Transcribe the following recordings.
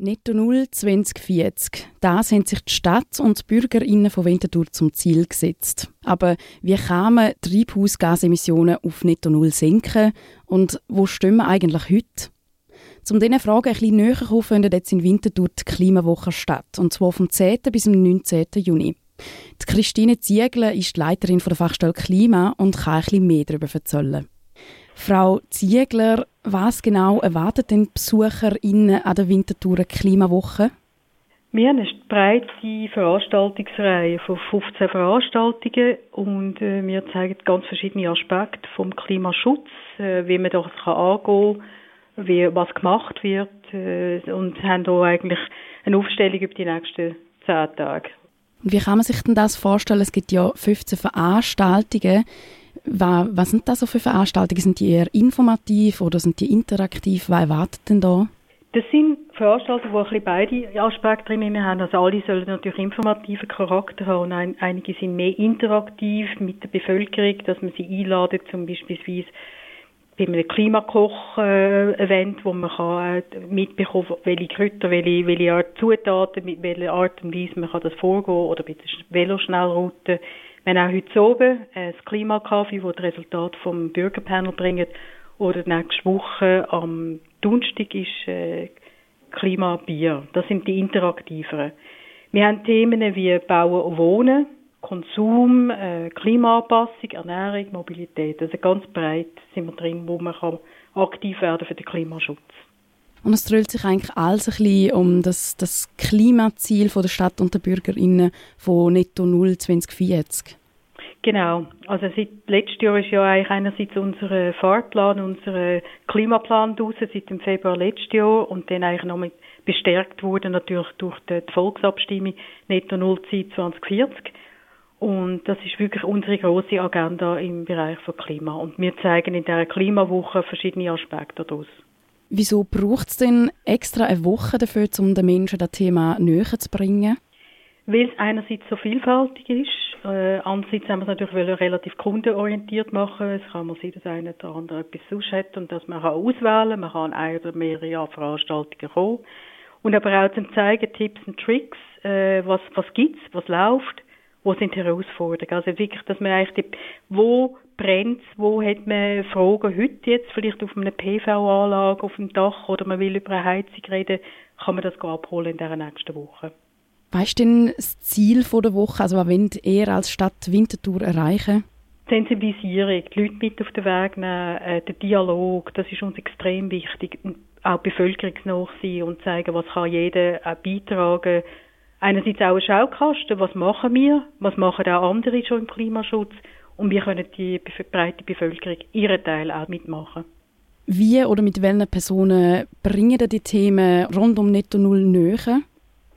Netto Null 2040. Das haben sich die Stadt und die BürgerInnen von Winterthur zum Ziel gesetzt. Aber wie kann man Treibhausgasemissionen auf Netto Null senken und wo stehen wir eigentlich heute? Um diesen Fragen ein bisschen näher zu kommen, findet jetzt in Winterthur die Klimawoche statt. Und zwar vom 10. bis zum 19. Juni. Die Christine Ziegler ist die Leiterin der Fachstelle Klima und kann ein bisschen mehr darüber erzählen. Frau Ziegler, was genau erwartet den BesucherInnen an der Winterthur Klimawoche? Wir haben eine breite Veranstaltungsreihe von 15 Veranstaltungen und äh, wir zeigen ganz verschiedene Aspekte vom Klimaschutz, äh, wie man das kann angehen kann, wie, was gemacht wird äh, und haben hier eigentlich eine Aufstellung über die nächsten zehn Tage. Wie kann man sich denn das vorstellen? Es gibt ja 15 Veranstaltungen. Was sind das so für Veranstaltungen? Sind die eher informativ oder sind die interaktiv? Was erwartet denn da? Das sind Veranstaltungen, die ein bisschen beide Aspekte drin haben. Also alle sollen natürlich informativen Charakter haben und ein, einige sind mehr interaktiv mit der Bevölkerung, dass man sie einladet, zum Beispiel bei einem Klimakoch-Event, wo man kann äh, mitbekommen welche Kräuter, welche, welche Art Zutaten, mit welcher Art und Weise man kann das vorgehen oder bei der Veloschnellroute wir haben auch heute oben ein Klimakaffee, das das Resultat vom Bürgerpanel bringt. Oder nächste Woche am Donnerstag ist äh, Klimabier. Das sind die interaktiveren. Wir haben Themen wie Bauen und Wohnen, Konsum, äh, Klimaanpassung, Ernährung, Mobilität. Also ganz breit sind wir drin, wo man kann aktiv werden für den Klimaschutz. Und es dreht sich eigentlich alles ein bisschen um das, das Klimaziel von der Stadt und der BürgerInnen von Netto Null 2040. Genau. Also seit letztes Jahr ist ja eigentlich einerseits unser Fahrplan, unser Klimaplan draussen, seit dem Februar letztes Jahr und dann eigentlich noch mit bestärkt wurde natürlich durch die, Volksabstimmung Netto Null Zeit 2040. Und das ist wirklich unsere große Agenda im Bereich von Klima. Und wir zeigen in dieser Klimawoche verschiedene Aspekte daraus. Wieso braucht es denn extra eine Woche dafür, um den Menschen das Thema näher zu bringen? Weil es einerseits so vielfältig ist, äh, andererseits haben wir es natürlich relativ kundenorientiert machen. Es kann mal sein, dass einer oder andere etwas sonst hat und dass man kann auswählen kann. Man kann eine oder mehrere Veranstaltungen kommen. Und aber auch zum zeigen, Tipps und Tricks, äh, was, was gibt's, was läuft, wo sind Herausforderungen. Also wirklich, dass man eigentlich, die, wo brennt wo hat man Fragen heute jetzt, vielleicht auf einer PV-Anlage auf dem Dach oder man will über eine Heizung reden, kann man das abholen in der nächsten Woche. Weißt du denn das Ziel der Woche, also was wollt ihr als Stadt Winterthur erreichen? Sensibilisierung, die Leute mit auf den Weg nehmen, äh, der Dialog, das ist uns extrem wichtig. Auch bevölkerungsnah sein und zeigen, was kann jeder äh, beitragen. Einerseits auch ein Schaukasten, was machen wir, was machen auch andere schon im Klimaschutz und wie können die breite Bevölkerung ihren Teil auch mitmachen. Wie oder mit welchen Personen bringen die Themen rund um Netto Null näher?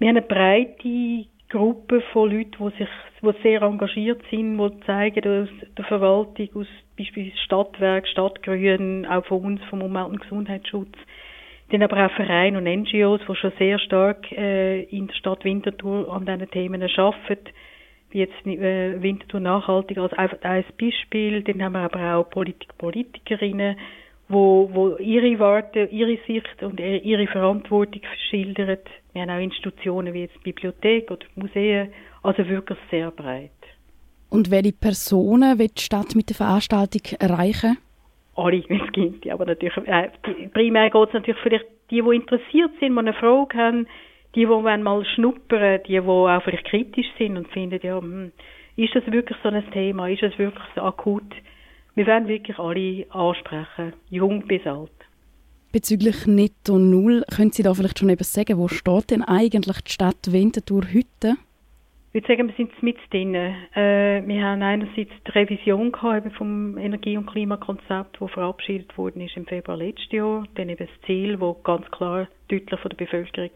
Wir haben eine breite Gruppe von Leuten, die sich die sehr engagiert sind, die zeigen aus der Verwaltung, aus beispielsweise Stadtwerk, Stadtgrün, auch von uns, vom Umwelt- und Gesundheitsschutz. Dann aber auch Vereine und NGOs, die schon sehr stark äh, in der Stadt Winterthur an diesen Themen arbeiten wie jetzt äh, Winterthur nachhaltig als einfach ein Beispiel. Dann haben wir aber auch Politik, Politikerinnen, wo, wo ihre Warte, ihre Sicht und ihre Verantwortung schildern. Wir haben auch Institutionen wie jetzt Bibliothek oder Museen, also wirklich sehr breit. Und welche Personen wird die Stadt mit der Veranstaltung erreichen? Alle, wenn es gibt. Aber natürlich, äh, primär geht es natürlich vielleicht die, die interessiert sind, die eine Frage haben, die, die mal schnuppern, die, die auch vielleicht kritisch sind und finden, ja, hm, ist das wirklich so ein Thema? Ist das wirklich so akut? Wir werden wirklich alle ansprechen, jung bis alt. Bezüglich Netto Null, können Sie da vielleicht schon etwas sagen, wo steht denn eigentlich die Stadt Winterthur heute? Ich würde sagen, wir sind mit drin. Äh, wir haben einerseits die Revision gehabt vom Energie- und Klimakonzept, das verabschiedet worden ist im Februar letztes Jahr. Dann eben das Ziel, das ganz klar deutlich von der Bevölkerung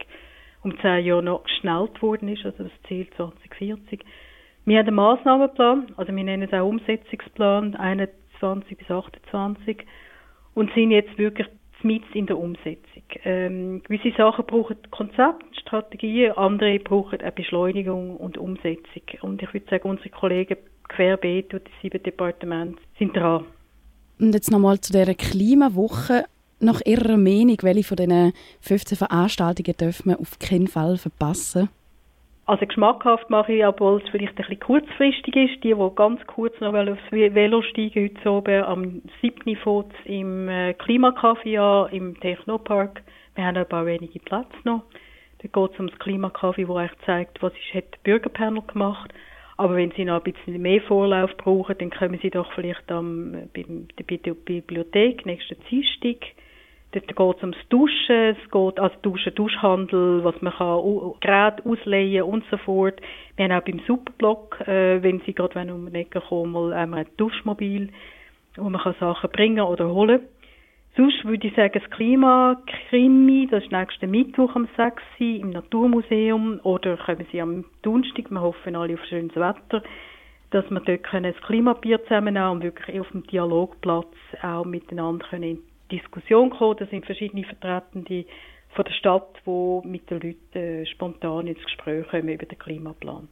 um zehn Jahre noch geschnellt worden ist, also das Ziel 2040. Wir haben einen Massnahmenplan, also wir nennen es auch Umsetzungsplan 21 bis 28 und sind jetzt wirklich mit in der Umsetzung. Ähm, gewisse Sachen brauchen Konzept, Strategien, andere brauchen eine Beschleunigung und Umsetzung. Und ich würde sagen, unsere Kollegen querbeet und die sieben Departemente sind dran. Und jetzt nochmal zu dieser Klimawoche. Nach Ihrer Meinung, welche von diesen 15 Veranstaltungen dürfen wir auf keinen Fall verpassen? Also geschmackhaft mache ich, obwohl es vielleicht ein bisschen kurzfristig ist, die, die ganz kurz noch aufs Velo steigen heute oben am 7. Fuß im äh, Klimacafé an, im Technopark. Wir haben ein paar wenige Plätze noch. Da geht es um das Klimacafé, wo eigentlich zeigt, was ist, hat der Bürgerpanel gemacht. Aber wenn Sie noch ein bisschen mehr Vorlauf brauchen, dann kommen Sie doch vielleicht am, bei der Bibliothek nächsten Dienstag Dort geht es ums Duschen, es geht also Duschen, Duschhandel, was man kann, Geräte ausleihen und so fort. Wir haben auch beim Superblock, äh, wenn Sie gerade um die Ecke kommen, ein Duschmobil, wo man kann Sachen bringen oder holen. Sonst würde ich sagen, das Klimakrimi, das ist nächsten Mittwoch am 6. im Naturmuseum oder kommen Sie am Donnerstag, wir hoffen alle auf schönes Wetter, dass wir dort können das Klimabier zusammennehmen und wirklich auf dem Dialogplatz auch miteinander können Diskussion gekommen. Da sind verschiedene Vertretende von der Stadt, die mit den Leuten äh, spontan ins Gespräch kommen über den Klimaplan.